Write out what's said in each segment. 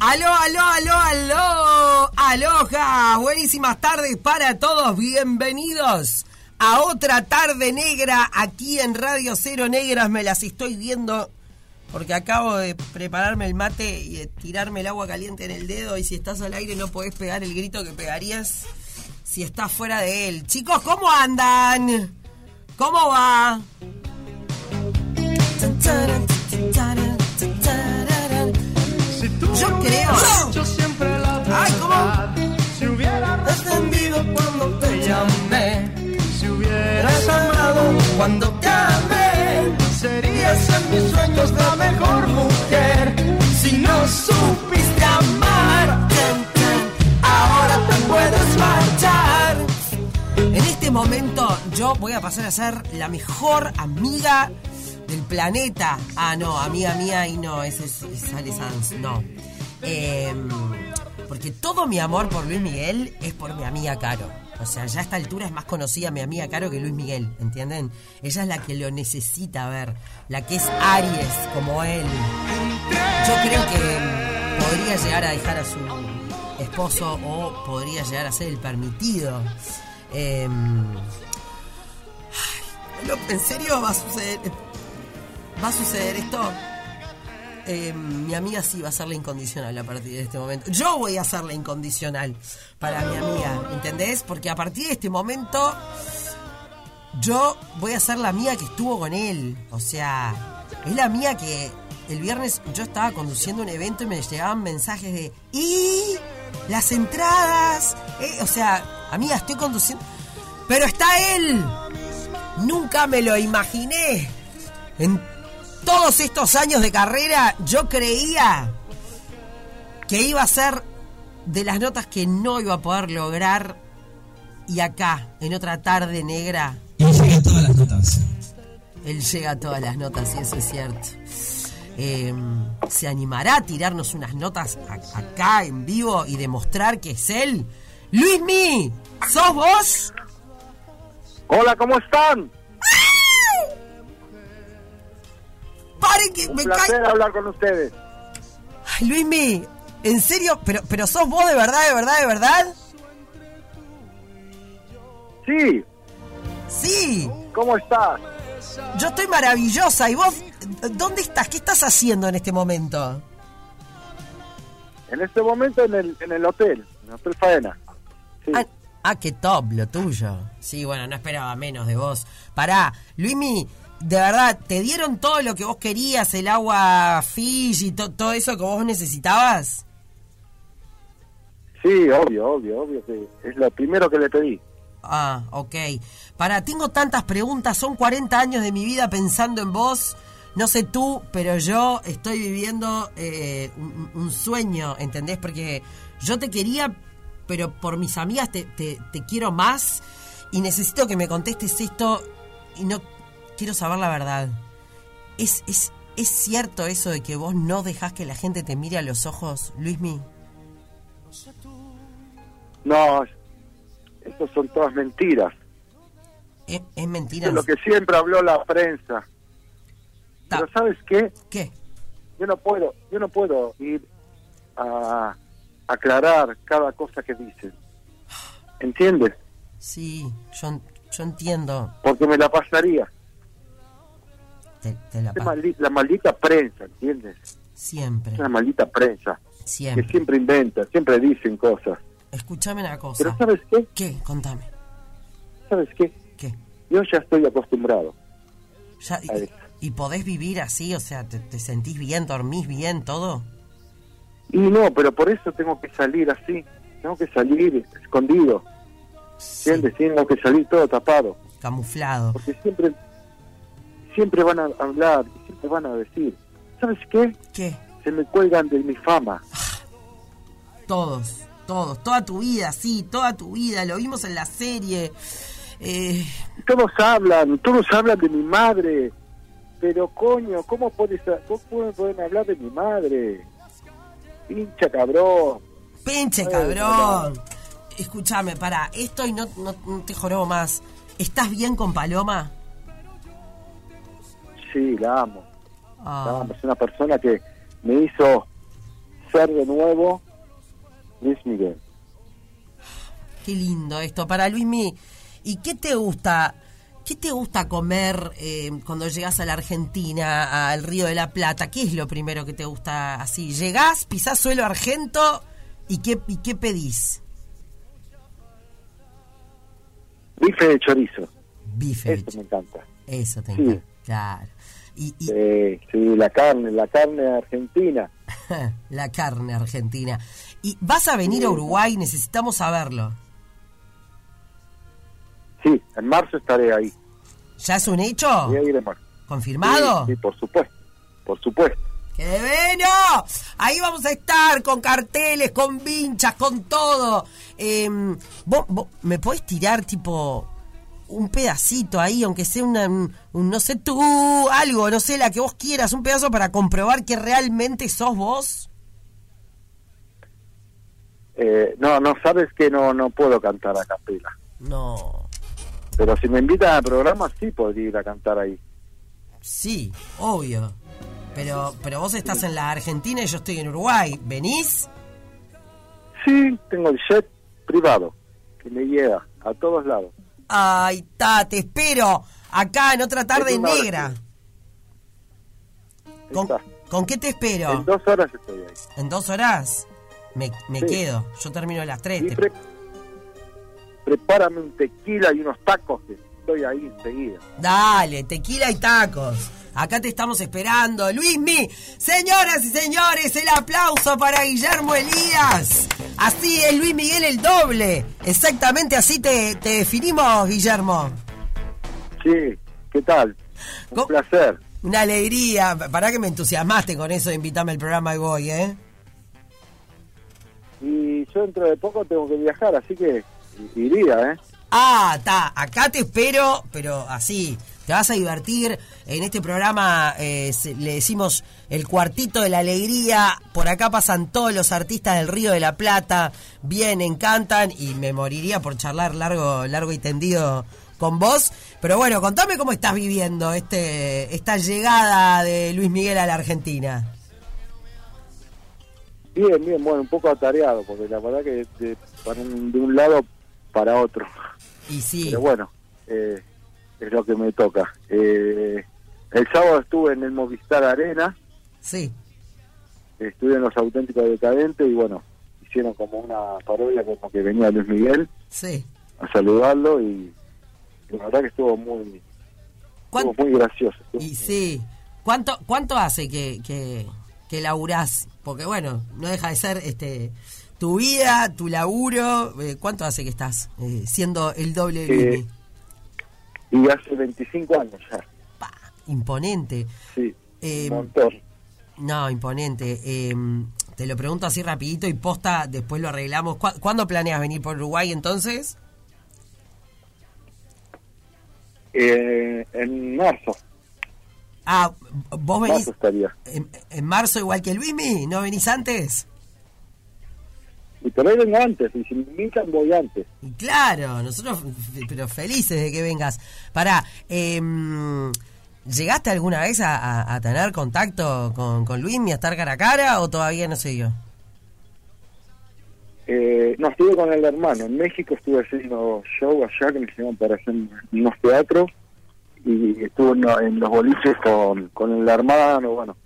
Aló, aló, aló, aló. Aloja. Buenísimas tardes para todos. Bienvenidos a otra tarde negra aquí en Radio Cero Negras. Me las estoy viendo porque acabo de prepararme el mate y de tirarme el agua caliente en el dedo. Y si estás al aire no podés pegar el grito que pegarías si estás fuera de él. Chicos, ¿cómo andan? ¿Cómo va? Yo creo. Yo siempre la Ay, ¿cómo? Si hubieras Descendido cuando te llamé. si hubieras amado, Cuando te amé. serías en mis sueños la mejor mujer. Si no supiste amar, ahora te puedes marchar. En este momento yo voy a pasar a ser la mejor amiga del planeta. Ah, no, amiga mía y no, ese es, es Ale Sanz, no. Em, porque todo mi amor por Luis Miguel es por mi amiga Caro. O sea, ya a esta altura es más conocida mi amiga Caro que Luis Miguel, ¿entienden? Ella es la que lo necesita ver, la que es Aries como él. Yo creo que podría llegar a dejar a su esposo o podría llegar a ser el permitido. Em, ¿En serio va a suceder? ¿Va a suceder esto? Eh, mi amiga sí va a ser la incondicional a partir de este momento. Yo voy a ser la incondicional para mi amiga, ¿entendés? Porque a partir de este momento yo voy a ser la mía que estuvo con él. O sea, es la mía que el viernes yo estaba conduciendo un evento y me llegaban mensajes de ¡Y! Las entradas. eh, O sea, amiga, estoy conduciendo. Pero está él. Nunca me lo imaginé. En todos estos años de carrera yo creía que iba a ser de las notas que no iba a poder lograr y acá, en otra tarde negra, Y llegué a todas las notas. él llega a todas las notas y eso es cierto. Eh, ¿Se animará a tirarnos unas notas a- acá en vivo y demostrar que es él? Luismi, ¿sos vos? Hola, ¿cómo están? ¡Paren que Un me placer cae! hablar con ustedes. Ay, Luismi, ¿en serio? ¿Pero, ¿Pero sos vos de verdad, de verdad, de verdad? Sí, Sí, ¿cómo estás? yo estoy maravillosa. ¿Y vos dónde estás? ¿Qué estás haciendo en este momento? En este momento en el, en el hotel, en el Hotel Faena. Sí. Ah, ah, qué top lo tuyo. Sí, bueno, no esperaba menos de vos. Pará, Luismi, de verdad, ¿te dieron todo lo que vos querías? El agua Fiji, to- todo eso que vos necesitabas? Sí, obvio, obvio, obvio es lo primero que le pedí. Ah, ok. Para, tengo tantas preguntas, son 40 años de mi vida pensando en vos. No sé tú, pero yo estoy viviendo eh, un, un sueño, ¿entendés? Porque yo te quería, pero por mis amigas te, te- te quiero más y necesito que me contestes esto y no quiero saber la verdad. ¿Es, es, ¿Es cierto eso de que vos no dejás que la gente te mire a los ojos, Luismi? No, estas son todas mentiras. ¿Es, es mentira? Es lo que siempre habló la prensa. Ta- Pero ¿sabes qué? ¿Qué? Yo no puedo, yo no puedo ir a aclarar cada cosa que dicen. ¿Entiendes? Sí, yo, yo entiendo. Porque me la pasaría. Te, te la maldi- la maldita prensa, ¿entiendes? Siempre, Es una maldita prensa que siempre. siempre inventa, siempre dicen cosas. Escúchame una Pero cosa. ¿sabes qué? ¿Qué? Contame. ¿Sabes qué? ¿Qué? Yo ya estoy acostumbrado. Ya, y, y podés vivir así? O sea, ¿te, te sentís bien, dormís bien, todo? Y no, pero por eso tengo que salir así. Tengo que salir escondido. Sí, ¿Entiendes? Tengo que salir todo tapado. camuflado. Porque siempre, siempre van a hablar siempre van a decir. ¿Sabes qué? ¿Qué? Se me cuelgan de mi fama. Todos, todos, toda tu vida, sí, toda tu vida. Lo vimos en la serie. Eh, Todos hablan, todos hablan de mi madre. Pero coño, ¿cómo, puedes, cómo pueden- hablar de mi madre? Pincha cabrón. pinche cabrón. Escúchame, pará, esto y no, no, no te jorobo más. ¿Estás bien con Paloma? Sí, la amo. La Ah, amo. Es una persona que me hizo ser de nuevo Luis Miguel. Qué lindo esto. Para Luismi, ¿y qué te gusta? ¿Qué te gusta comer eh, cuando llegas a la Argentina, al Río de la Plata? ¿Qué es lo primero que te gusta así? ¿Llegás, pisás suelo argento y qué, y qué pedís? Bife de chorizo. Bife. Eso me encanta. Eso te Sí. encanta. Claro. Y, y Eh, sí, la carne, la carne argentina. la carne argentina. ¿Y vas a venir a Uruguay? Necesitamos saberlo. Sí, en marzo estaré ahí. ¿Ya es un hecho? Voy a ir en marzo. ¿Confirmado? Sí, sí, por supuesto. Por supuesto. ¡Qué bueno! Ahí vamos a estar con carteles, con vinchas, con todo. Eh, ¿vos, vos me podés tirar tipo un pedacito ahí, aunque sea una, un, un no sé tú, algo, no sé, la que vos quieras, un pedazo para comprobar que realmente sos vos? Eh, no, no, sabes que no, no puedo cantar a capela. No. Pero si me invitan al programa, sí podría ir a cantar ahí. Sí, obvio. Pero, pero vos estás en la Argentina y yo estoy en Uruguay. ¿Venís? Sí, tengo el jet privado que me lleva a todos lados. Ay, ta, te espero acá en otra tarde En negra. ¿Con, Está. ¿Con qué te espero? En dos horas estoy ahí. ¿En dos horas? Me, me Sí. quedo. Yo termino a las tres. Te- pre- prepárame un tequila y unos tacos que estoy ahí enseguida. Dale, tequila y tacos. Acá te estamos esperando. Luismi, señoras y señores, el aplauso para Guillermo Elías. Así es Luis Miguel el doble. Exactamente así te, te definimos, Guillermo. Sí, ¿qué tal? Un ¿Cómo? placer. Una alegría. Para que me entusiasmaste con eso de invitarme al programa y voy, ¿eh? Y yo dentro de poco tengo que viajar, así que iría, ¿eh? Ah, está, acá te espero, pero así, te vas a divertir. En este programa eh, le decimos el cuartito de la alegría. Por acá pasan todos los artistas del Río de la Plata, vienen, cantan y me moriría por charlar largo, largo y tendido con vos. Pero bueno, contame cómo estás viviendo este esta llegada de Luis Miguel a la Argentina. Bien, bien, bueno, un poco atareado, porque la verdad que de, un- de un lado para otro. Y sí, Pero bueno, eh, es lo que me toca. Eh, el sábado estuve en el Movistar Arena, sí. estuve en Los Auténticos Decadentes y bueno, hicieron como una parodia como que venía Luis Miguel Sí. a saludarlo y, y la verdad que estuvo muy, ¿Cuán- estuvo muy gracioso. estuvo Y muy- sí. ¿Cuánto, cuánto hace que, que, que laburás? Porque bueno, no deja de ser este tu vida, tu laburo. eh, ¿Cuánto hace que estás eh, siendo el doble de Eh? Y hace 25 años ya, Pa, Imponente. sí, Eh, un montón. No, imponente. Eh, te lo pregunto así rapidito y posta, después lo arreglamos. ¿Cu- ¿Cuándo planeas venir por Uruguay entonces? Eh, en marzo, Ah, vos venís marzo estaría. en, en marzo igual que Luismi, ¿no venís antes? Y por ahí vengo antes, y si me invitan voy antes. Y claro, nosotros pero felices de que vengas. Pará, em, ¿llegaste alguna vez a, a- a tener contacto con, con Luismi, a estar cara a cara o todavía no se dio? Eh, no, estuve con el hermano. En México estuve haciendo show allá que me llamaron para hacer unos teatros y estuve en, en los boliches con, con el hermano. Bueno,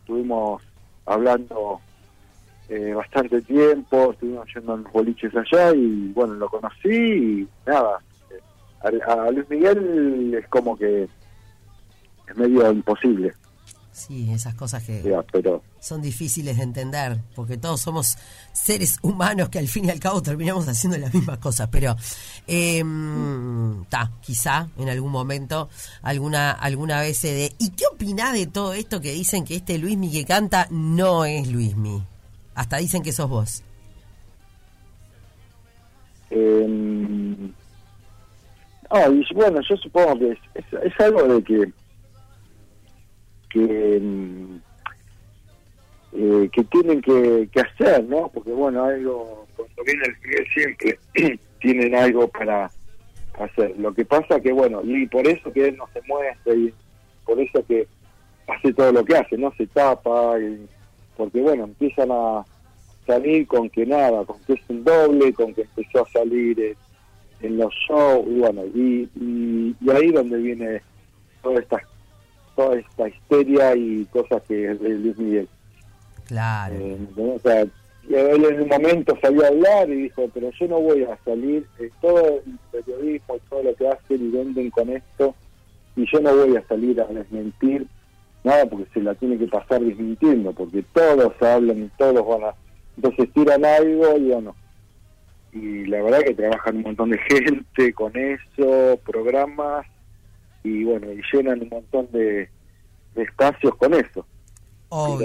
estuvimos hablando eh, bastante tiempo, estuvimos yendo en los boliches allá y bueno, lo conocí y nada. eh, A, a Luis Miguel es como que es medio imposible, Sí, esas cosas que pero son difíciles de entender, porque todos somos seres humanos que al fin y al cabo terminamos haciendo las mismas cosas, pero ta, quizá en algún momento alguna alguna vez se dé. ¿Y qué opinás de todo esto que dicen que este Luismi que canta no es Luismi? Hasta dicen que sos vos. Eh, ah, y bueno, yo supongo que es, es, algo de que que mm, eh, que tienen que, que hacer, ¿no? Porque bueno, algo cuando viene el Miguel siempre tienen algo para hacer. Lo que pasa que bueno, y por eso que él no se muestra y por eso que hace todo lo que hace, ¿no? Se tapa y porque bueno, empiezan a salir con que nada, con que es un doble, con que empezó a salir en, en los shows, y bueno, y, y, y ahí donde viene toda esta, toda esta histeria y cosas que es de Luis Miguel. Claro. Eh, o sea, él en un momento salió a hablar y dijo, pero yo no voy a salir, eh, todo el periodismo y todo lo que hacen y venden con esto, y yo no voy a salir a desmentir nada porque se la tiene que pasar desmintiendo, porque todos hablan y todos van a... Entonces tiran algo y bueno, y la verdad que trabajan un montón de gente con eso, programas, y bueno, y llenan un montón de, de espacios con eso Obvio.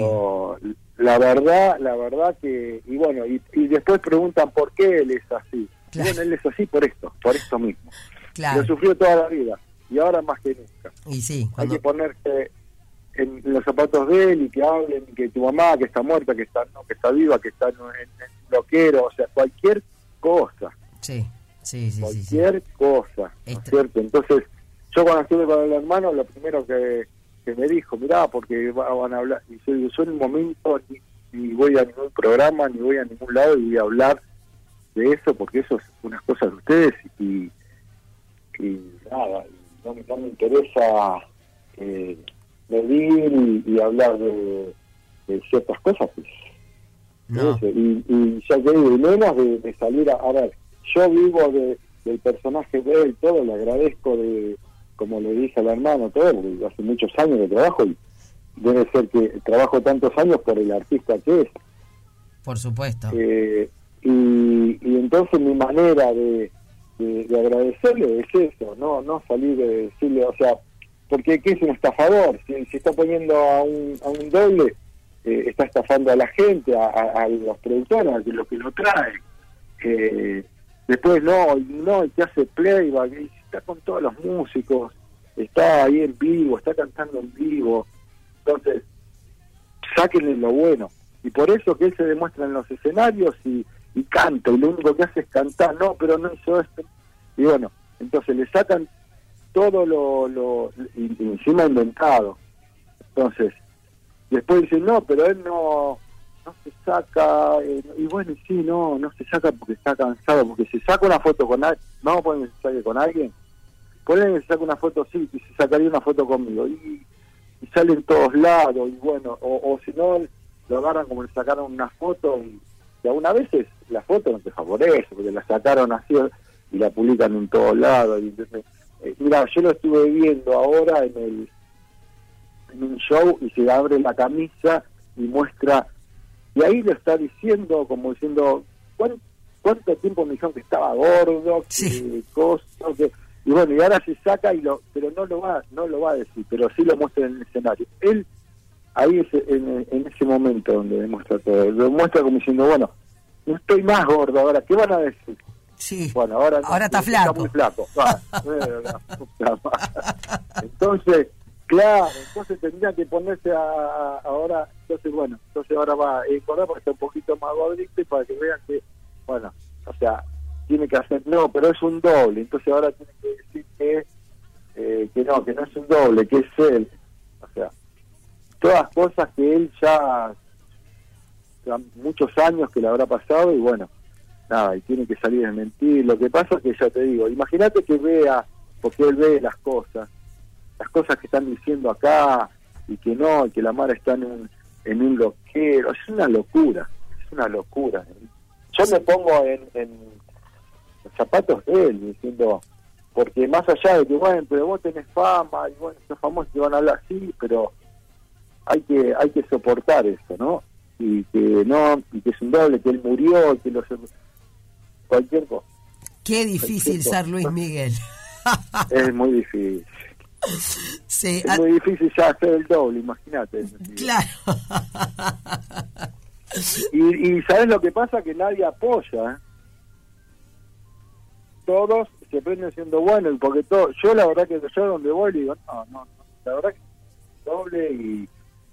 pero la verdad la verdad que y bueno y, y después preguntan por qué él es así Claro. bueno él es así por esto por esto mismo Claro. lo sufrió toda la vida y ahora más que nunca Y sí, hay cuando... que ponerse en los zapatos de él y que hablen que tu mamá que está muerta que está no, que está viva que está en, en un loquero o sea cualquier cosa Sí, sí, sí, sí, sí. cualquier cosa, ¿no es cierto? Entonces, yo cuando estuve con el hermano, lo primero que, que me dijo, mirá, porque va- van a hablar, y yo digo, yo en un momento ni, ni voy a ningún programa, ni voy a ningún lado y voy a hablar de eso, porque eso es unas cosas de ustedes y, y nada, no, me- no me interesa eh, medir y, y hablar de, de ciertas cosas, pues. No. Y, y ya te digo, y menos de, de salir a, a ver, yo vivo de, del personaje de él, todo, le agradezco de, como le dije al hermano, todo, hace muchos años de trabajo y debe ser que trabajo tantos años por el artista que es. Por supuesto. Eh, y, y entonces mi manera de, de, de agradecerle es eso, no no salir de decirle, o sea, porque ¿qué es un estafador? Si, si está poniendo a un, a un doble, eh, está estafando a la gente, a, a- los productores, a los que lo traen. Eh, después no, no, y que hace playback, y está con todos los músicos, está ahí en vivo, está cantando en vivo. Entonces, sáquenle lo bueno. Y por eso que él se demuestra en los escenarios y, y canta, y lo único que hace es cantar, no, pero no hizo esto. Y bueno, entonces le sacan todo lo, lo y- y encima inventado. Entonces, después dicen, no, pero él no no se saca, eh, y bueno, y sí, no, no se saca porque está cansado, porque se saca una foto con alguien, vamos a poner que se saque con alguien, ponen que se saca una foto, sí, que se sacaría una foto conmigo, y, y sale en todos lados, y bueno, o, si no, lo agarran como le sacaron una foto, y, y algunas veces la foto no te favorece, porque la sacaron así y la publican en todos lados, y entonces, mira, yo lo estuve viendo ahora en el en un show y se abre la camisa y muestra y ahí lo está diciendo como diciendo ¿cuán- cuánto tiempo me dijeron que estaba gordo que Sí. cosa, que y bueno y ahora se saca y lo pero no lo va no lo va a decir pero sí lo muestra en el escenario. Él ahí es en, en ese momento donde demuestra todo. Lo muestra como diciendo bueno no estoy más gordo ahora qué van a decir Sí. bueno, ahora, Ahora está flaco. muy madre. entonces, claro, entonces tendría que ponerse a, a- ahora, entonces bueno, entonces ahora va a engordar para estar un poquito más gordito y para que vean que, bueno, o sea, tiene que hacer, no, pero es un doble, entonces ahora tiene que decir que, eh, que no, que no es un doble, que es él. O sea, todas cosas que él ya, ya muchos años que le habrá pasado y bueno, nada, y tiene que salir a mentir. Lo que pasa es que ya te digo, imagínate que vea, porque él ve las cosas, las cosas que están diciendo acá, y que no, y que la Mara está en un, en un loquero, es una locura, es una locura. Yo me pongo en, en los zapatos de él, diciendo, porque más allá de que, bueno, pero vos tenés fama, y bueno, sos famoso, te van a hablar así, pero hay que hay que soportar eso, ¿no? Y que no, y que es un doble, que él murió, que los cualquier cosa. Qué difícil ser Luis Miguel. Es muy difícil. sí, Es ah, muy difícil ya hacer el doble, imagínate. claro. Y, y ¿sabes lo que pasa? Que nadie apoya. Todos se prenden siendo buenos, y porque todo, yo la verdad que yo donde voy le digo, no, no, no, la verdad que doble y...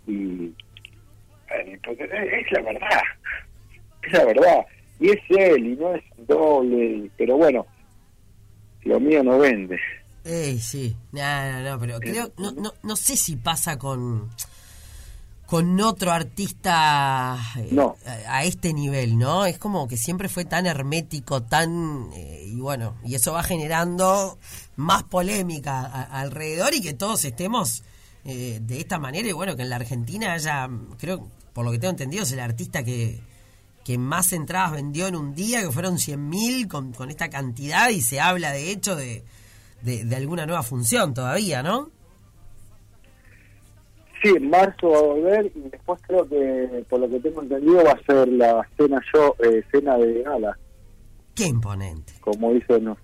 y eh, porque es la verdad, es la verdad. Y es él, y no es doble, pero bueno, lo mío no vende. Eh, sí, no, no, no, pero creo, no, no, no sé si pasa con con otro artista eh, No. a, a este nivel, ¿no? Es como que siempre fue tan hermético, tan... eh, y bueno, y eso va generando más polémica a- alrededor y que todos estemos eh, de esta manera. Y bueno, que en la Argentina haya, creo, por lo que tengo entendido, es el artista que, que más entradas vendió en un día, que fueron 100.000 con, con esta cantidad y se habla de hecho de, de, de alguna nueva función todavía, ¿no? Sí, en marzo va a volver y después creo que, por lo que tengo entendido, va a ser la cena yo, eh, cena de gala, Qué imponente, como dicen.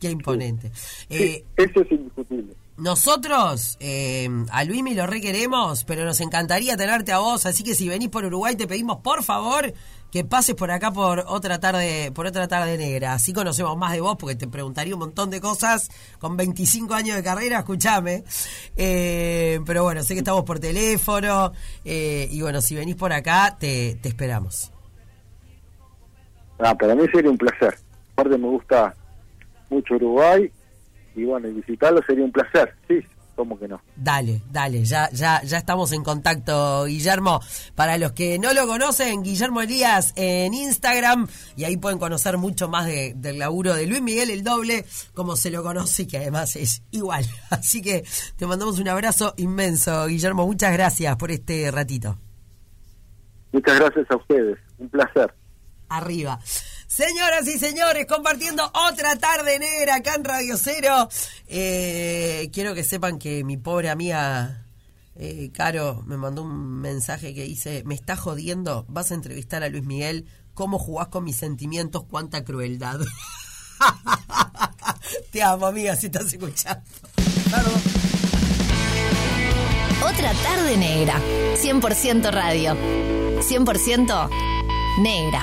Qué imponente. Sí, Eh, eso es indiscutible. nosotros eh, a Luismi lo requeremos, pero nos encantaría tenerte a vos, así que si venís por Uruguay te pedimos por favor que pases por acá por otra tarde, por otra tarde negra. Así conocemos más de vos, porque te preguntaría un montón de cosas con 25 años de carrera, escúchame. Eh, pero bueno, sé que estamos por teléfono, eh, y bueno, si venís por acá, te, te esperamos. Ah, para mí sería un placer. Aparte me gusta mucho Uruguay y bueno, y visitarlo sería un placer. Sí, ¿cómo que no? Dale, dale, ya, ya, ya estamos en contacto, Guillermo. Para los que no lo conocen, Guillermo Elías en Instagram, y ahí pueden conocer mucho más de- del laburo de Luis Miguel el doble, como se lo conoce, y que además es igual. Así que te mandamos un abrazo inmenso, Guillermo. Muchas gracias por este ratito. Muchas gracias a ustedes. Un placer. arriba. Señoras y señores, compartiendo otra tarde negra acá en Radio Cero. Eh, quiero que sepan que mi pobre amiga eh, Caro me mandó un mensaje que dice, me está jodiendo, vas a entrevistar a Luis Miguel, ¿cómo jugás con mis sentimientos? Cuánta crueldad. Te amo, amiga, si estás escuchando. Otra tarde negra. 100% radio. 100% negra.